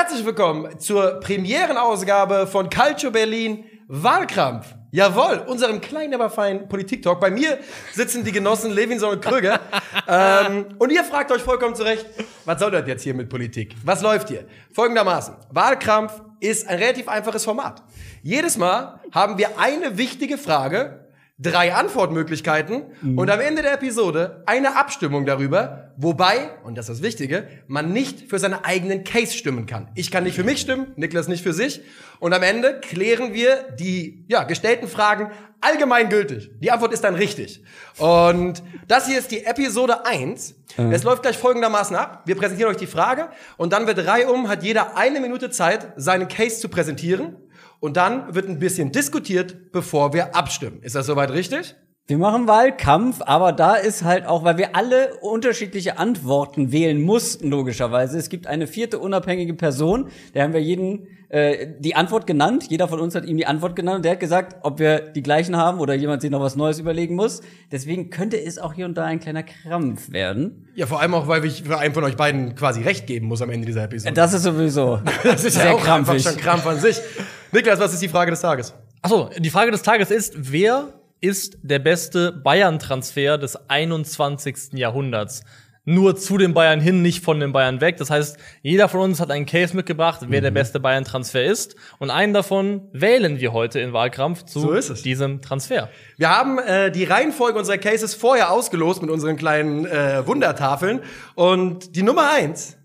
Herzlich willkommen zur Premierenausgabe von Calcio Berlin Wahlkampf. Jawohl, unserem kleinen, aber feinen Politik-Talk. Bei mir sitzen die Genossen Levinson und Krüger. ähm, und ihr fragt euch vollkommen zurecht, was soll das jetzt hier mit Politik? Was läuft hier? Folgendermaßen. Wahlkampf ist ein relativ einfaches Format. Jedes Mal haben wir eine wichtige Frage drei Antwortmöglichkeiten mhm. und am Ende der Episode eine Abstimmung darüber, wobei, und das ist das Wichtige, man nicht für seinen eigenen Case stimmen kann. Ich kann nicht für mich stimmen, Niklas nicht für sich. Und am Ende klären wir die ja, gestellten Fragen allgemeingültig. Die Antwort ist dann richtig. Und das hier ist die Episode 1. Mhm. Es läuft gleich folgendermaßen ab. Wir präsentieren euch die Frage und dann wird reihum, hat jeder eine Minute Zeit, seinen Case zu präsentieren. Und dann wird ein bisschen diskutiert, bevor wir abstimmen. Ist das soweit richtig? Wir machen Wahlkampf, aber da ist halt auch, weil wir alle unterschiedliche Antworten wählen mussten, logischerweise. Es gibt eine vierte unabhängige Person, der haben wir jeden äh, die Antwort genannt. Jeder von uns hat ihm die Antwort genannt und der hat gesagt, ob wir die gleichen haben oder jemand sich noch was Neues überlegen muss. Deswegen könnte es auch hier und da ein kleiner Krampf werden. Ja, vor allem auch, weil ich für einen von euch beiden quasi recht geben muss am Ende dieser Episode. Das ist sowieso das ist sehr ja auch krampfig. schon Krampf an sich. Niklas, was ist die Frage des Tages? Achso, die Frage des Tages ist, wer ist der beste Bayern-Transfer des 21. Jahrhunderts. Nur zu den Bayern hin, nicht von den Bayern weg. Das heißt, jeder von uns hat einen Case mitgebracht, wer mhm. der beste Bayern-Transfer ist. Und einen davon wählen wir heute in Wahlkampf zu so diesem Transfer. Wir haben äh, die Reihenfolge unserer Cases vorher ausgelost mit unseren kleinen äh, Wundertafeln. Und die Nummer eins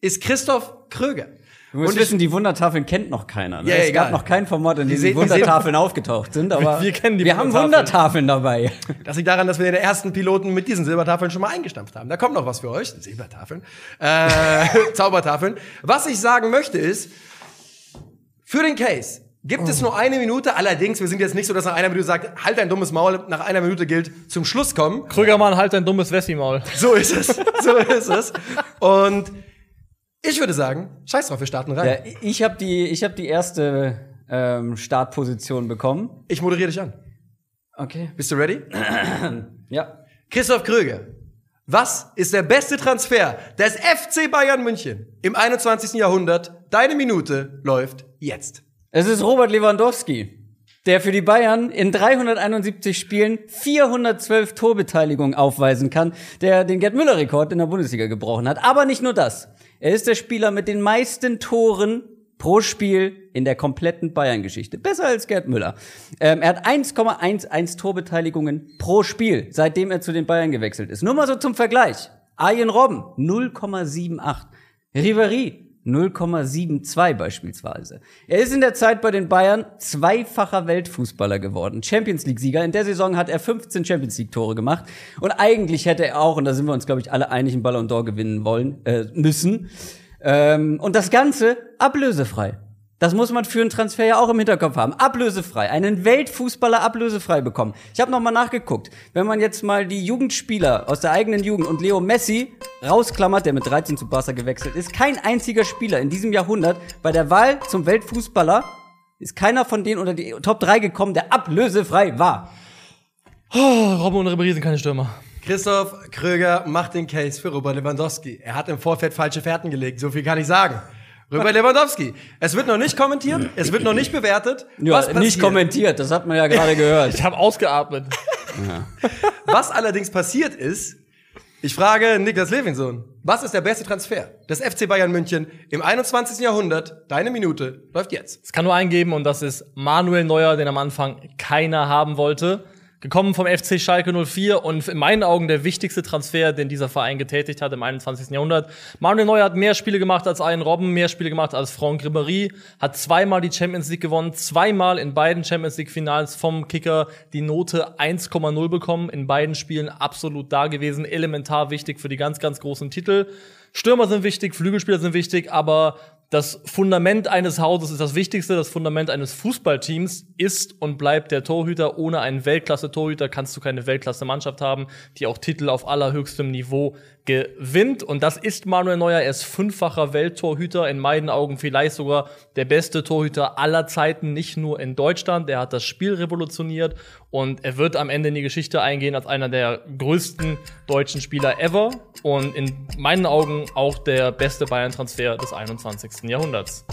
ist Christoph Kröger. Du musst und wissen, die Wundertafeln kennt noch keiner. Ne? Ja, es egal. gab noch kein Format, in dem die, Wundertafeln aufgetaucht sind, aber wir, kennen die wir haben Wundertafeln dabei. Das liegt daran, dass wir den ersten Piloten mit diesen Silbertafeln schon mal eingestampft haben. Da kommt noch was für euch. Silbertafeln. Äh, Zaubertafeln. Was ich sagen möchte ist, für den Case gibt oh. es nur eine Minute. Allerdings, wir sind jetzt nicht so, dass nach einer Minute sagt, halt dein dummes Maul. Nach einer Minute gilt zum Schluss kommen. Krügermann, halt dein dummes Wessi-Maul. So ist es. So ist es. Und ich würde sagen, scheiß drauf, wir starten rein. Ja, ich habe die, ich hab die erste ähm, Startposition bekommen. Ich moderiere dich an. Okay. Bist du ready? ja. Christoph Kröger. Was ist der beste Transfer des FC Bayern München im 21. Jahrhundert? Deine Minute läuft jetzt. Es ist Robert Lewandowski, der für die Bayern in 371 Spielen 412 Torbeteiligungen aufweisen kann, der den Gerd Müller-Rekord in der Bundesliga gebrochen hat. Aber nicht nur das. Er ist der Spieler mit den meisten Toren pro Spiel in der kompletten Bayern-Geschichte. Besser als Gerd Müller. Ähm, er hat 1,11 Torbeteiligungen pro Spiel, seitdem er zu den Bayern gewechselt ist. Nur mal so zum Vergleich. Arjen Robben 0,78. Ribery 0,72 beispielsweise. Er ist in der Zeit bei den Bayern zweifacher Weltfußballer geworden. Champions League-Sieger. In der Saison hat er 15 Champions League-Tore gemacht. Und eigentlich hätte er auch, und da sind wir uns, glaube ich, alle einig, einen Ballon d'Or gewinnen wollen, äh, müssen. Ähm, und das Ganze ablösefrei. Das muss man für einen Transfer ja auch im Hinterkopf haben. Ablösefrei. Einen Weltfußballer ablösefrei bekommen. Ich habe noch mal nachgeguckt. Wenn man jetzt mal die Jugendspieler aus der eigenen Jugend und Leo Messi rausklammert, der mit 13 zu Barca gewechselt ist, kein einziger Spieler in diesem Jahrhundert bei der Wahl zum Weltfußballer ist keiner von denen unter die Top 3 gekommen, der ablösefrei war. Oh, Robben und Ribéry sind keine Stürmer. Christoph Kröger macht den Case für Robert Lewandowski. Er hat im Vorfeld falsche Fährten gelegt, so viel kann ich sagen. Robert Lewandowski. Es wird noch nicht kommentiert, es wird noch nicht bewertet. Ja, nicht kommentiert, das hat man ja gerade gehört. Ich habe ausgeatmet. Ja. Was allerdings passiert ist, ich frage Niklas Levinson, was ist der beste Transfer des FC Bayern München im 21. Jahrhundert? Deine Minute läuft jetzt. Es kann nur eingeben und das ist Manuel Neuer, den am Anfang keiner haben wollte gekommen vom FC Schalke 04 und in meinen Augen der wichtigste Transfer, den dieser Verein getätigt hat im 21. Jahrhundert. Manuel Neuer hat mehr Spiele gemacht als Ian Robben, mehr Spiele gemacht als Franck Ribéry, hat zweimal die Champions League gewonnen, zweimal in beiden Champions League Finals vom Kicker die Note 1,0 bekommen, in beiden Spielen absolut da gewesen, elementar wichtig für die ganz, ganz großen Titel. Stürmer sind wichtig, Flügelspieler sind wichtig, aber das Fundament eines Hauses ist das Wichtigste. Das Fundament eines Fußballteams ist und bleibt der Torhüter. Ohne einen Weltklasse-Torhüter kannst du keine Weltklasse-Mannschaft haben, die auch Titel auf allerhöchstem Niveau gewinnt. Und das ist Manuel Neuer. Er ist fünffacher Welttorhüter. In meinen Augen vielleicht sogar der beste Torhüter aller Zeiten, nicht nur in Deutschland. Er hat das Spiel revolutioniert und er wird am Ende in die Geschichte eingehen als einer der größten deutschen Spieler ever. Und in meinen Augen auch der beste Bayern-Transfer des 21. Jahrhunderts.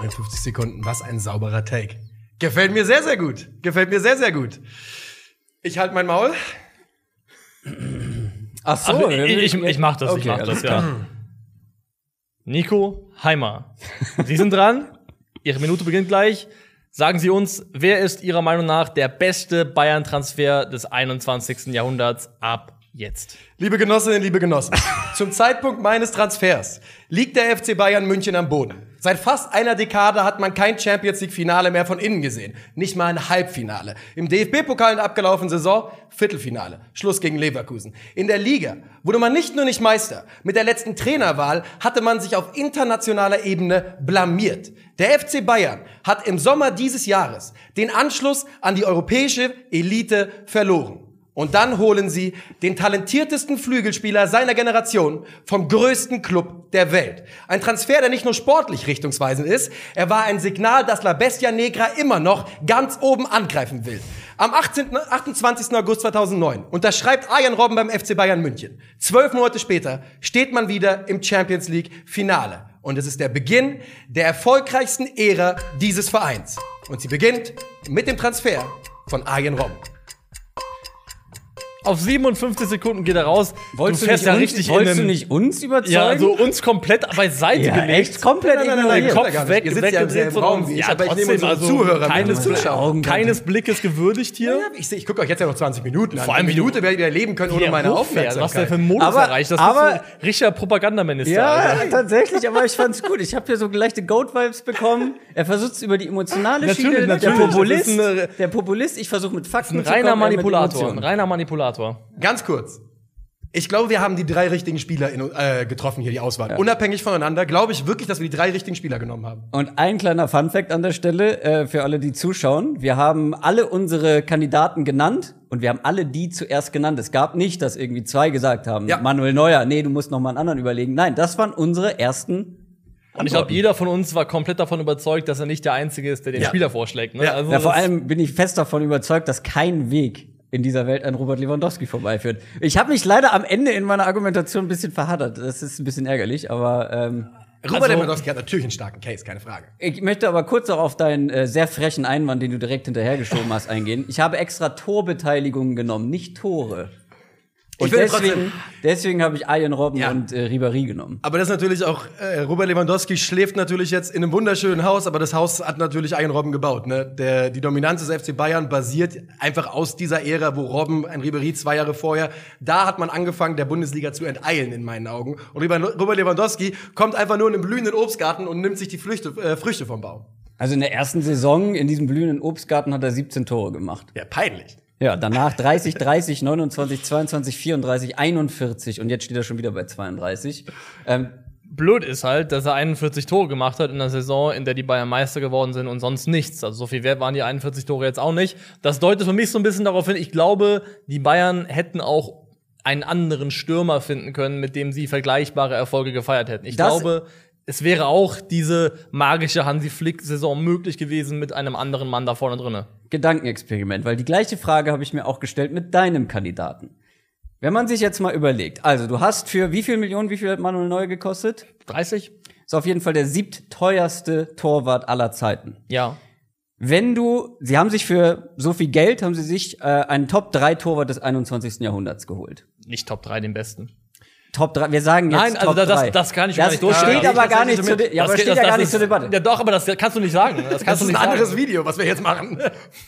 59 Sekunden, was ein sauberer Take. Gefällt mir sehr, sehr gut. Gefällt mir sehr, sehr gut. Ich halte mein Maul. Ach so, Ach, ich, ich, ich mach das, ich Okay, mach das, ja. Nico Heimer. Sie sind dran. Ihre Minute beginnt gleich. Sagen Sie uns, wer ist Ihrer Meinung nach der beste Bayern-Transfer des 21. Jahrhunderts ab jetzt? Liebe Genossinnen, liebe Genossen, zum Zeitpunkt meines Transfers liegt der FC Bayern München am Boden. Seit fast einer Dekade hat man kein Champions League Finale mehr von innen gesehen. Nicht mal ein Halbfinale. Im DFB-Pokal in der abgelaufenen Saison Viertelfinale. Schluss gegen Leverkusen. In der Liga wurde man nicht nur nicht Meister. Mit der letzten Trainerwahl hatte man sich auf internationaler Ebene blamiert. Der FC Bayern hat im Sommer dieses Jahres den Anschluss an die europäische Elite verloren. Und dann holen sie den talentiertesten Flügelspieler seiner Generation vom größten Club der Welt. Ein Transfer, der nicht nur sportlich richtungsweisend ist, er war ein Signal, dass La Bestia Negra immer noch ganz oben angreifen will. Am 18., 28. August 2009 unterschreibt Arjen Robben beim FC Bayern München. Zwölf Monate später steht man wieder im Champions League Finale. Und es ist der Beginn der erfolgreichsten Ära dieses Vereins. Und sie beginnt mit dem Transfer von Arjen Robben. Auf 57 Sekunden geht er raus. Wolltest, du, fährst nicht ja uns, richtig wolltest du nicht uns überzeugen? Ja, also uns komplett beiseite Ja, gelegt. echt komplett Nein, nein, nein, nein. Kopf weg, Ihr sitzt ja im weggedreht selben von Raum uns. wie ich, Ja, aber ich nehme trotzdem, unsere also Zuhörer keines, Zuschauer. keines Blickes gewürdigt hier. Ja, ich, ich gucke euch jetzt ja noch 20 Minuten an. Vor allem, du- Minute werdet ihr erleben können ohne meine Aufmerksamkeit. Was der für einen Modus Aber- erreicht. Das aber- ist ein richtiger Propagandaminister. Ja, Alter. tatsächlich, aber ich fand's gut. Ich habe hier so leichte Goat-Vibes bekommen. Er versucht über die emotionale Schiene. natürlich. Der Populist, der Populist, ich versuche mit Fakten Ein zu reiner kommen, er mit Manipulator. Ein reiner Manipulator. Ganz kurz. Ich glaube, wir haben die drei richtigen Spieler in, äh, getroffen hier, die Auswahl. Unabhängig voneinander, glaube ich wirklich, dass wir die drei richtigen Spieler genommen haben. Und ein kleiner Funfact an der Stelle äh, für alle, die zuschauen. Wir haben alle unsere Kandidaten genannt und wir haben alle die zuerst genannt. Es gab nicht, dass irgendwie zwei gesagt haben, Ja. Manuel Neuer, nee, du musst noch mal einen anderen überlegen. Nein, das waren unsere ersten. Und ich glaube, jeder von uns war komplett davon überzeugt, dass er nicht der Einzige ist, der den Ja. Spieler vorschlägt. Ne? Ja. Also Ja, vor allem bin ich fest davon überzeugt, dass kein Weg in dieser Welt an Robert Lewandowski vorbeiführt. Ich habe mich leider am Ende in meiner Argumentation ein bisschen verhaddert. Das ist ein bisschen ärgerlich, aber ähm, Robert Also- Lewandowski hat natürlich einen starken Case, keine Frage. ich möchte aber kurz auch auf deinen äh, sehr frechen Einwand, den du direkt hinterhergeschoben hast, eingehen. Ich habe extra Torbeteiligungen genommen, nicht Tore. Und Ich will deswegen, deswegen habe ich Arjen Robben Ja. und äh, Ribéry genommen. Aber das ist natürlich auch, äh, Robert Lewandowski schläft natürlich jetzt in einem wunderschönen Haus, aber das Haus hat natürlich Arjen Robben gebaut. Ne? Der, die Dominanz des FC Bayern basiert einfach aus dieser Ära, wo Robben, ein Ribéry zwei Jahre vorher, da hat man angefangen, der Bundesliga zu enteilen, in meinen Augen. Und Robert Lewandowski kommt einfach nur in einen blühenden Obstgarten und nimmt sich die Flüchte, äh, Früchte vom Baum. Also in der ersten Saison in diesem blühenden Obstgarten hat er 17 Tore gemacht. Ja, peinlich. Ja, danach 30, 30, 29, 22, 34, 41 und jetzt steht er schon wieder bei 32. Ähm, blöd ist halt, dass er 41 Tore gemacht hat in einer Saison, in der die Bayern Meister geworden sind und sonst nichts. Also so viel wert waren die 41 Tore jetzt auch nicht. Das deutet für mich so ein bisschen darauf hin, ich glaube, die Bayern hätten auch einen anderen Stürmer finden können, mit dem sie vergleichbare Erfolge gefeiert hätten. Ich Das- glaube, es wäre auch diese magische Hansi Flick-Saison möglich gewesen mit einem anderen Mann da vorne drinne. Gedankenexperiment, weil die gleiche Frage habe ich mir auch gestellt mit deinem Kandidaten. Wenn man sich jetzt mal überlegt, also du hast für wie viel Millionen, wie viel hat Manuel Neuer gekostet? 30? Ist auf jeden Fall der siebtteuerste Torwart aller Zeiten. Ja. Wenn du, sie haben sich für so viel Geld, haben sie sich äh, einen Top-3-Torwart des 21. Jahrhunderts geholt. Nicht Top 3 den besten. Top 3, wir sagen jetzt Nein, also Top das- das- 3. das kann ich das gar nicht durchstehen. steht Da aber gar nicht. De- ja, aber Das- steht das- ja gar das nicht ist- zur Debatte. Ja, doch, aber das kannst du nicht sagen. Das Das kannst ist du ein nicht anderes sagen. Video, was wir jetzt machen.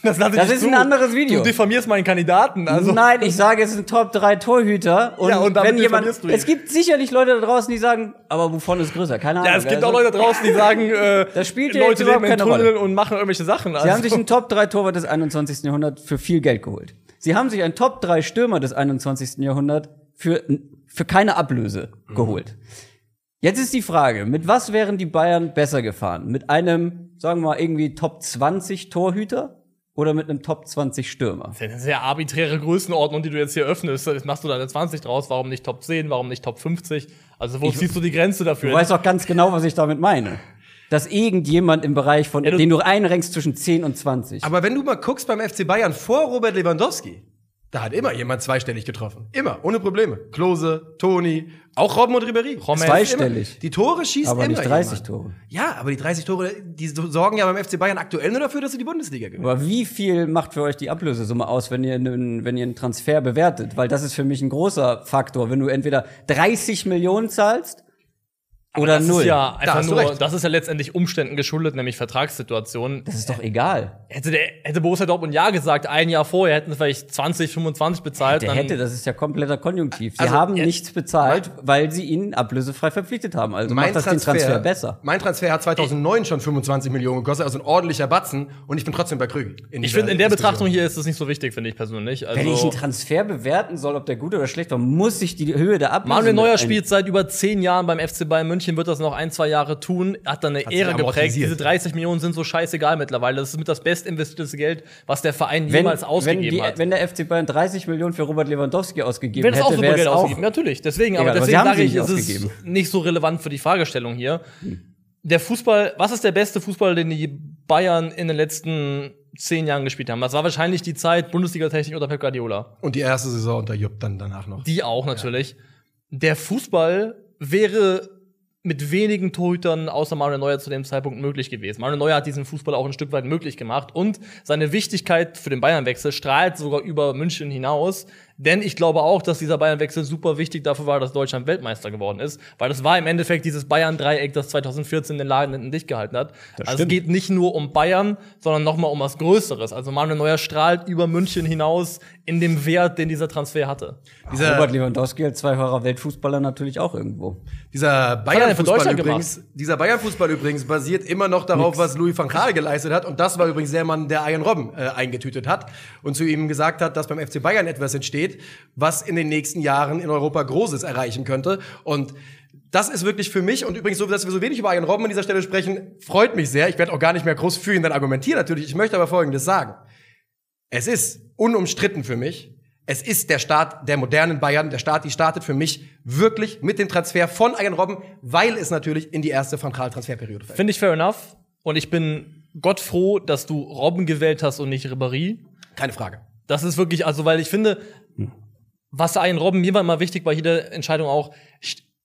Das, Das ist ein zu. anderes Video. Du diffamierst meinen Kandidaten. Also. Nein, ich sage, es sind Top 3 Torhüter. Und, Ja, und damit wenn jemand. diffamierst du ihn. Es gibt sicherlich Leute da draußen, die sagen, aber wovon ist größer? Keine Ahnung. Ja, es gibt Also, auch Leute draußen, die sagen, äh, Das spielt Leute leben in. Tunneln und machen irgendwelche Sachen. Sie Also, haben sich einen Top 3 Torwart des 21. Jahrhunderts für viel Geld geholt. Sie haben sich einen Top 3 Stürmer des 21. Jahrhunderts für, für keine Ablöse geholt. Jetzt ist die Frage, mit was wären die Bayern besser gefahren? Mit einem, sagen wir mal, irgendwie Top 20 Torhüter oder mit einem Top 20 Stürmer? das ist eine sehr arbiträre Größenordnung, die du jetzt hier öffnest. Jetzt machst du da eine 20 draus. Warum nicht Top 10? Warum nicht Top 50? Also, wo ziehst du die Grenze dafür? Du weißt auch ganz genau, was ich damit meine. Dass irgendjemand im Bereich von, Ja, du- den du einrenkst zwischen 10 und 20. Aber wenn du mal guckst beim FC Bayern vor Robert Lewandowski, Da hat immer jemand zweistellig getroffen. Immer, ohne Probleme. Klose, Toni, auch Robben und Ribéry. Rommel. Zweistellig. Immer. Die Tore schießt Aber immer nicht 30 jemand. Tore. Ja, aber die 30 Tore, die sorgen ja beim FC Bayern aktuell nur dafür, dass sie die Bundesliga gewinnen. Aber wie viel macht für euch die Ablösesumme aus, wenn ihr einen, wenn ihr einen Transfer bewertet? Weil das ist für mich ein großer Faktor. Wenn du entweder 30 Millionen zahlst oder das null. ist ja einfach du nur, das ist ja letztendlich Umständen geschuldet, nämlich Vertragssituationen. das ist doch egal. Hätte, der, hätte Borussia Dortmund ja gesagt, ein Jahr vorher hätten sie vielleicht 20, 25 bezahlt. Der dann- hätte, das ist ja kompletter Konjunktiv. Sie Also, haben nichts bezahlt, weil sie ihn ablösefrei verpflichtet haben. Also macht das den Transfer besser. Mein Transfer hat 2009 schon 25 Millionen gekostet, also ein ordentlicher Batzen. Und ich bin trotzdem bei Krügel. Ich finde, in der. Betrachtung hier ist das nicht so wichtig, finde ich persönlich. Also, Wenn ich einen Transfer bewerten soll, ob der gut oder schlecht war, muss ich die Höhe der Ablöse Manuel Neuer spielt seit über zehn Jahren beim FC Bayern München, wird das noch ein, zwei Jahre tun, hat dann eine sich Ära geprägt. Diese 30 Millionen sind so scheißegal mittlerweile. Das ist mit das best investierte Geld, was der Verein wenn, jemals wenn, ausgegeben die, hat. wenn der FC Bayern 30 Millionen für Robert Lewandowski ausgegeben auch hätte, wäre Geld es auch ausgegeben. Natürlich, deswegen, aber Egal, aber sie deswegen sage ich, es ist nicht so relevant für die Fragestellung hier. Der Fußball, was ist der beste Fußball, den die Bayern in den letzten zehn Jahren gespielt haben? Das war wahrscheinlich die Zeit Bundesliga-Technik unter Pep Guardiola. Und die erste Saison unter Jupp dann danach noch. Die auch natürlich. Der Fußball wäre mit wenigen Torhütern außer Manuel Neuer zu dem Zeitpunkt möglich gewesen. Manuel Neuer hat diesen Fußball auch ein Stück weit möglich gemacht und seine Wichtigkeit für den Bayernwechsel strahlt sogar über München hinaus. Denn ich glaube auch, dass dieser Bayernwechsel super wichtig dafür war, dass Deutschland Weltmeister geworden ist. Weil das war im Endeffekt dieses Bayern-Dreieck, das 2014 den Laden hinten dicht gehalten hat. also es geht nicht nur um Bayern, sondern nochmal um was Größeres. Also Manuel Neuer strahlt über München hinaus in dem Wert, den dieser Transfer hatte. Dieser, Robert Lewandowski als zweifacher Weltfußballer natürlich auch irgendwo. Dieser er Bayern-Fußball übrigens, dieser Bayern-Fußball übrigens basiert immer noch darauf, was Louis van Gaal geleistet hat. Und das war übrigens der Mann, der Ian Robben äh, eingetütet hat und zu ihm gesagt hat, dass beim FC Bayern etwas entsteht, was in den nächsten Jahren in Europa Großes erreichen könnte. Und das ist wirklich für mich, und übrigens, so dass wir so wenig über Ian Robben an dieser Stelle sprechen, freut mich sehr. Ich werde auch gar nicht mehr groß für ihn dann argumentieren, natürlich. Ich möchte aber Folgendes sagen. Es ist unumstritten für mich. Es ist der Start der modernen Bayern. Der Start, die startet für mich wirklich mit dem Transfer von Ian Robben, weil es natürlich in die erste Van Transferperiode fällt. Finde ich fair enough. Und ich bin Gott froh, dass du Robben gewählt hast und nicht Ribéry. Keine Frage. Das ist wirklich, also, weil ich finde, was ein Robben, mir war immer wichtig bei jeder Entscheidung auch,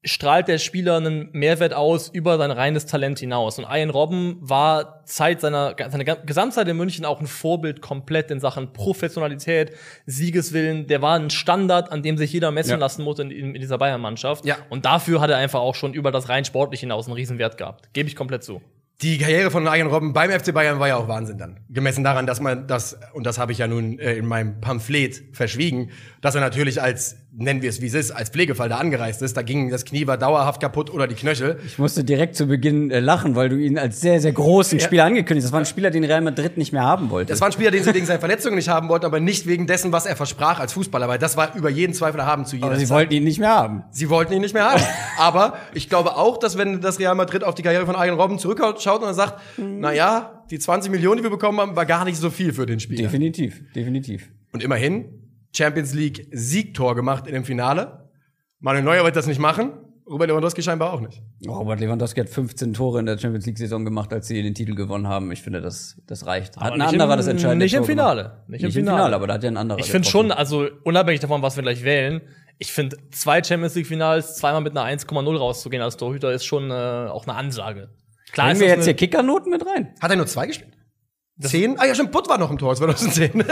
strahlt der Spieler einen Mehrwert aus über sein reines Talent hinaus. Und Ian Robben war Zeit seiner, seine Gesamtzeit in München auch ein Vorbild komplett in Sachen Professionalität, Siegeswillen. Der war ein Standard, an dem sich jeder messen Ja. lassen musste in, in dieser Bayern-Mannschaft. Ja. Und dafür hat er einfach auch schon über das rein sportliche hinaus einen Riesenwert gehabt. Gebe ich komplett zu. Die Karriere von Ian Robben beim FC Bayern war ja auch Wahnsinn dann. Gemessen daran, dass man das, und das habe ich ja nun äh, in meinem Pamphlet verschwiegen, dass er natürlich als, nennen wir es wie es ist, als Pflegefall da angereist ist. Da ging das Knie war dauerhaft kaputt oder die Knöchel. Ich musste direkt zu Beginn äh, lachen, weil du ihn als sehr, sehr großen Ja. Spieler angekündigt hast. Das war ein Spieler, den Real Madrid nicht mehr haben wollte. Das war ein Spieler, den sie wegen seiner Verletzungen nicht haben wollten, aber nicht wegen dessen, was er versprach als Fußballer, weil das war über jeden Zweifel erhaben zu jeder aber sie Zeit. wollten ihn nicht mehr haben. Sie wollten ihn nicht mehr haben. Aber ich glaube auch, dass wenn das Real Madrid auf die Karriere von Ian Robben zurückschaut und dann sagt, na ja, die 20 Millionen, die wir bekommen haben, war gar nicht so viel für den Spieler. Definitiv, definitiv. Und immerhin Champions League Siegtor gemacht in dem Finale. Manuel Neuer wird das nicht machen. Robert Lewandowski scheinbar auch nicht. Robert Lewandowski hat 15 Tore in der Champions League-Saison gemacht, als sie den Titel gewonnen haben. Ich finde, das, das reicht. Hat ein nicht anderer im- das entscheidende nicht im Tor gemacht. Finale. Nicht Nicht, im im Finale. Finale, aber da hat ja ein anderer Ich finde schon, also unabhängig davon, was wir gleich wählen, ich finde, zwei Champions League-Finals, zweimal mit einer 1,0 rauszugehen als Torhüter, ist schon äh, auch eine Ansage. Klar ist wir jetzt hier Kickernoten mit rein? Hat er nur zwei gespielt? Zehn? Ah ja, stimmt, Butt war noch im Tor 2010.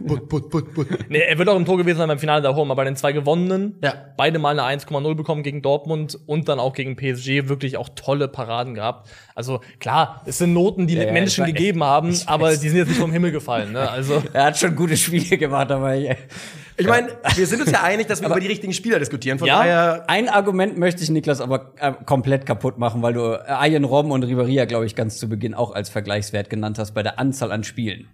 Butt, Butt, Butt, Butt. nee, er wird auch im Tor gewesen sein beim Finale da oben, aber bei den zwei gewonnenen, Ja. beide mal eine 1,0 bekommen gegen Dortmund und dann auch gegen PSG, wirklich auch tolle Paraden gehabt. Also klar, es sind Noten, die Ja, ja, Menschen ich weiß- gegeben haben, ich aber die sind jetzt nicht vom Himmel gefallen. Ne? Also Er hat schon gute Spiele gemacht, aber ja. Ich meine, wir sind uns ja einig, dass wir über die richtigen Spieler diskutieren. Von Ja. daher, Ein Argument möchte ich Niklas aber äh, komplett kaputt machen, weil du äh, Ian Robben und Riberia, glaube ich, ganz zu Beginn auch als Vergleichswert genannt hast bei der Anzahl an Spielen.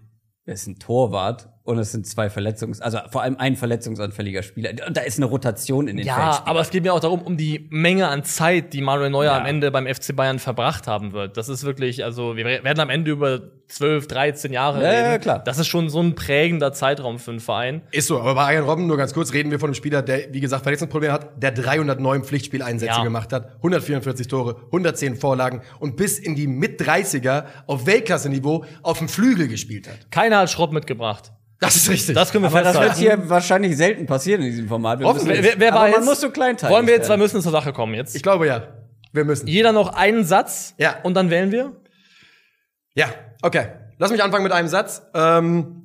Es ist ein Torwart und es sind zwei Verletzungs-, also vor allem ein verletzungsanfälliger Spieler. Und da ist eine Rotation in den Ja, aber es geht mir auch darum, um die Menge an Zeit, die Manuel Neuer Ja. am Ende beim FC Bayern verbracht haben wird. Das ist wirklich, also wir werden am Ende über 12, 13 Jahre Ja, reden. ja, klar. Das ist schon so ein prägender Zeitraum für einen Verein. ist so. Aber bei Ian Robben, nur ganz kurz, reden wir von einem Spieler, der, wie gesagt, Verletzungsprobleme hat, der 309 Pflichtspieleinsätze Ja. gemacht hat, 144 Tore, 110 Vorlagen und bis in die Mit-30er auf Weltklasse-Niveau auf dem Flügel gespielt hat. Keiner hat Schrott mitgebracht. Das ist richtig. Das können wir Aber das wird hier wahrscheinlich selten passieren in diesem Format. Wir müssen- Wer, wer aber weiß? man muss so kleinteilig Wollen wir jetzt, wir werden. müssen zur Sache kommen jetzt. ich glaube ja. Wir müssen. Jeder noch einen Satz Ja. und dann wählen wir. Ja, okay. Lass mich anfangen mit einem Satz. Ähm,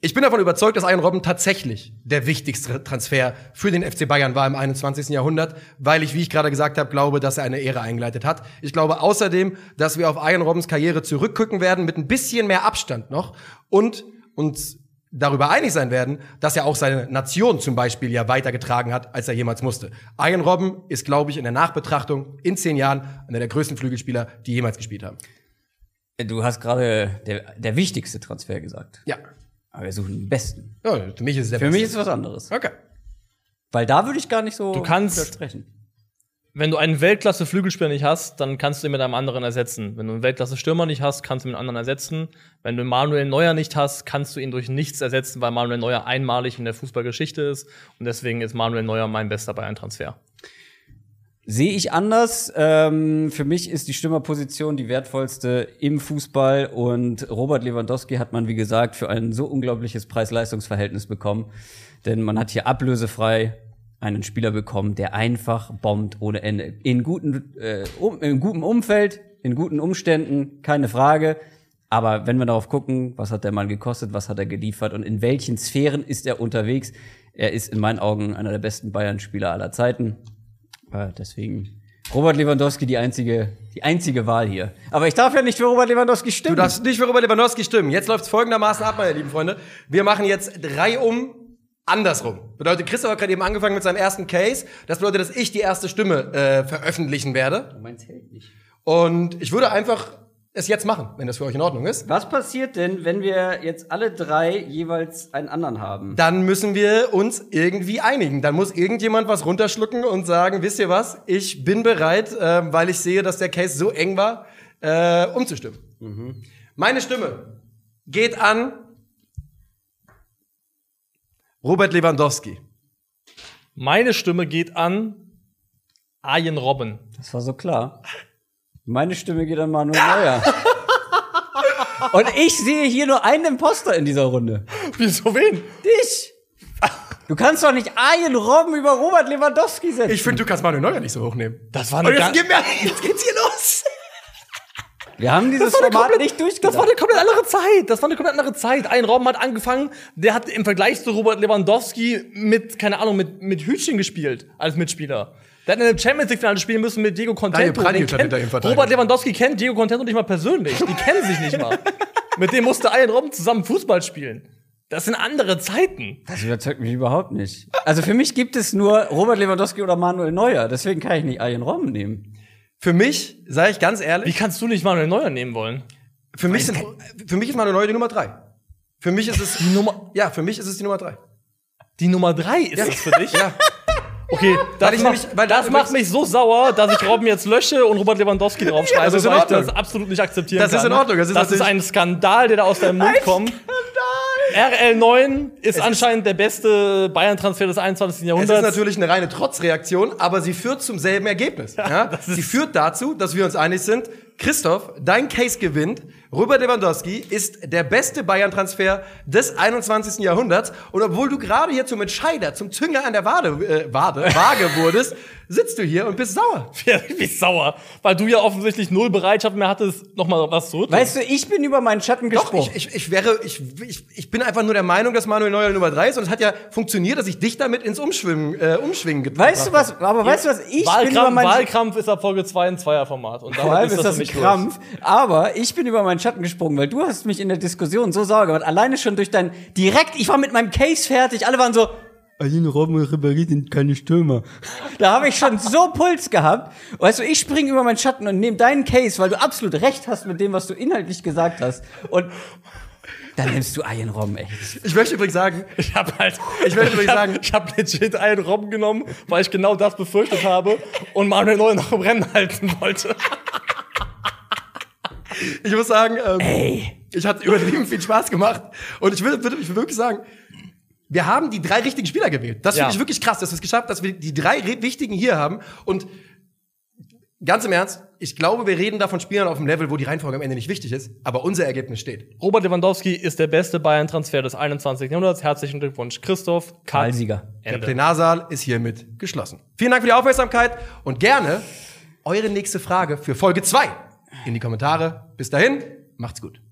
ich bin davon überzeugt, dass Ian Robben tatsächlich der wichtigste Transfer für den FC Bayern war im 21. Jahrhundert, weil ich, wie ich gerade gesagt habe, glaube, dass er eine Ära eingeleitet hat. Ich glaube außerdem, dass wir auf Ian Robbens Karriere zurückgucken werden mit ein bisschen mehr Abstand noch und uns darüber einig sein werden, dass er auch seine Nation zum Beispiel ja weitergetragen hat, als er jemals musste. Ian Robben ist, glaube ich, in der Nachbetrachtung in zehn Jahren einer der größten Flügelspieler, die jemals gespielt haben. Du hast gerade der, der wichtigste Transfer gesagt. Ja. Aber wir suchen den besten. Ja, für mich ist es der Für mich ist es was anderes. Okay. Weil da würde ich gar nicht so Du kannst-. Wenn du einen Weltklasse-Flügelspieler nicht hast, dann kannst du ihn mit einem anderen ersetzen. Wenn du einen Weltklasse-Stürmer nicht hast, kannst du ihn mit einem anderen ersetzen. Wenn du Manuel Neuer nicht hast, kannst du ihn durch nichts ersetzen, weil Manuel Neuer einmalig in der Fußballgeschichte ist. Und deswegen ist Manuel Neuer mein bester Bayern-Transfer. Sehe ich anders. Ähm, für mich ist die Stürmerposition die wertvollste im Fußball und Robert Lewandowski hat man, wie gesagt, für ein so unglaubliches Preis-Leistungs-Verhältnis bekommen. Denn man hat hier ablösefrei einen Spieler bekommen, der einfach bombt ohne Ende. In, guten, äh, um, in gutem Umfeld, in guten Umständen, keine Frage. Aber wenn wir darauf gucken, was hat der Mann gekostet, was hat er geliefert und in welchen Sphären ist er unterwegs, er ist in meinen Augen einer der besten Bayern-Spieler aller Zeiten. Äh, deswegen Robert Lewandowski die einzige, die einzige Wahl hier. Aber ich darf ja nicht für Robert Lewandowski stimmen. Du darfst nicht für Robert Lewandowski stimmen. Jetzt läuft es folgendermaßen ab, meine lieben Freunde. Wir machen jetzt drei um andersrum. Bedeutet, Christoph hat gerade eben angefangen mit seinem ersten Case. Das bedeutet, dass ich die erste Stimme äh, veröffentlichen werde. mein Zelt nicht. Und ich würde einfach es jetzt machen, wenn das für euch in Ordnung ist. Was passiert denn, wenn wir jetzt alle drei jeweils einen anderen haben? Dann müssen wir uns irgendwie einigen. Dann muss irgendjemand was runterschlucken und sagen, wisst ihr was, ich bin bereit, äh, weil ich sehe, dass der Case so eng war, äh, umzustimmen. Meine Stimme geht an Robert Lewandowski. Meine Stimme geht an Arjen Robben. Das war so klar. Meine Stimme geht an Manuel Neuer. Und ich sehe hier nur einen Imposter in dieser Runde. Wieso wen? Dich! Du kannst doch nicht Arjen Robben über Robert Lewandowski setzen. Ich finde, du kannst Manuel Neuer nicht so hochnehmen. Das war Und eine jetzt, ganz gib mir, jetzt geht's hier los. Wir haben dieses Das war eine Format komplett- nicht durchgedacht. Das war eine komplett andere Zeit. Das war eine komplett andere Zeit. Ein Robben hat angefangen, der hat im Vergleich zu Robert Lewandowski mit, keine Ahnung, mit, mit Hütchen gespielt als Mitspieler. Der hat in der Champions League Finale spielen müssen mit Diego Contento. Daniel kennt- hinter ihm verteidigt. Robert Lewandowski kennt Diego Contento nicht mal persönlich. Die kennen sich nicht mal. mit dem musste Arjen Robben zusammen Fußball spielen. Das sind andere Zeiten. Das überzeugt mich überhaupt nicht. Also für mich gibt es nur Robert Lewandowski oder Manuel Neuer. Deswegen kann ich nicht Arjen Robben nehmen. Für mich, sage ich ganz Wie ehrlich, kannst du nicht Manuel Neuer nehmen wollen? für mich, sind, für mich ist Manuel Neuer die Nummer drei. Für mich ist es die Nummer. Ja, für mich ist es die Nummer drei. Die Nummer drei ist Ja. das für dich? Ja. Okay, das, macht, nämlich- weil das da- macht mich so sauer, dass ich Robben jetzt lösche und Robert Lewandowski draufschreibe, das ist in weil ich das absolut nicht akzeptieren Das kann. ist in Ordnung, das ist das ist ein Skandal, der da aus deinem Mund kommt. RL9 ist anscheinend der beste Bayern-Transfer des 21. Es Jahrhunderts. ist natürlich eine reine Trotzreaktion, aber sie führt zum selben Ergebnis. Ja, sie führt dazu, dass wir uns einig sind. Christoph, dein Case gewinnt. Robert Lewandowski ist der beste Bayern-Transfer des 21. Jahrhunderts. Und obwohl du gerade hier zum Entscheider, zum Zünger an der Wade, äh, Wade, Waage wurdest, sitzt du hier und bist sauer. ja, ich bin sauer, weil du ja offensichtlich null Bereitschaft mehr hattest, noch mal was zurück. Weißt du, ich bin über meinen Schatten Doch, gesprungen. ich, ich, ich wäre, ich, ich, ich bin einfach nur der Meinung, dass Manuel Neuer Nummer drei ist und es hat ja funktioniert, dass ich dich damit ins Umschwimmen, äh, Umschwingen gebracht weißt du was, aber weißt du was, ich bin über Wahlkampf, meinen Wahlkampf ist ab Folge 2 ein Zweierformat. Und damit allem ist ist das das ein mich durch. Krampf. Aber ich bin über meinen Schatten gesprungen, weil du hast mich in der Diskussion so sauer gemacht. Alleine schon durch dein direkt, ich war mit meinem Case fertig. Alle waren so, Aline Robben und Ribéry sind keine Stürmer. Da habe ich schon so Puls gehabt. Weißt du, ich springe über meinen Schatten und nehme deinen Case, weil du absolut recht hast mit dem, was du inhaltlich gesagt hast. Und dann nimmst du Ayen Robben, echt. Ich möchte übrigens sagen, Ich habe halt, Ich möchte übrigens sagen- ich habe legit einen Robben genommen, weil ich genau das befürchtet habe und Manuel Neuer noch im Rennen halten wollte. ich muss sagen, ähm, ich hatte übertrieben viel Spaß gemacht. Und ich will, will, ich will wirklich sagen, wir haben die drei richtigen Spieler gewählt. Das Ja. finde ich wirklich krass, dass wir es geschafft haben, dass wir die drei re- wichtigen hier haben. Und ganz im Ernst, ich glaube, wir reden da von Spielern auf dem Level, wo die Reihenfolge am Ende nicht wichtig ist, aber unser Ergebnis steht. Robert Lewandowski ist der beste Bayern-Transfer des 21. Jahrhunderts. Herzlichen Glückwunsch, Christoph. Cut. Wahlsieger. Der. Plenarsaal ist hiermit geschlossen. Vielen Dank für die Aufmerksamkeit und gerne eure nächste Frage für Folge 2 in die Kommentare. Bis dahin, macht's gut.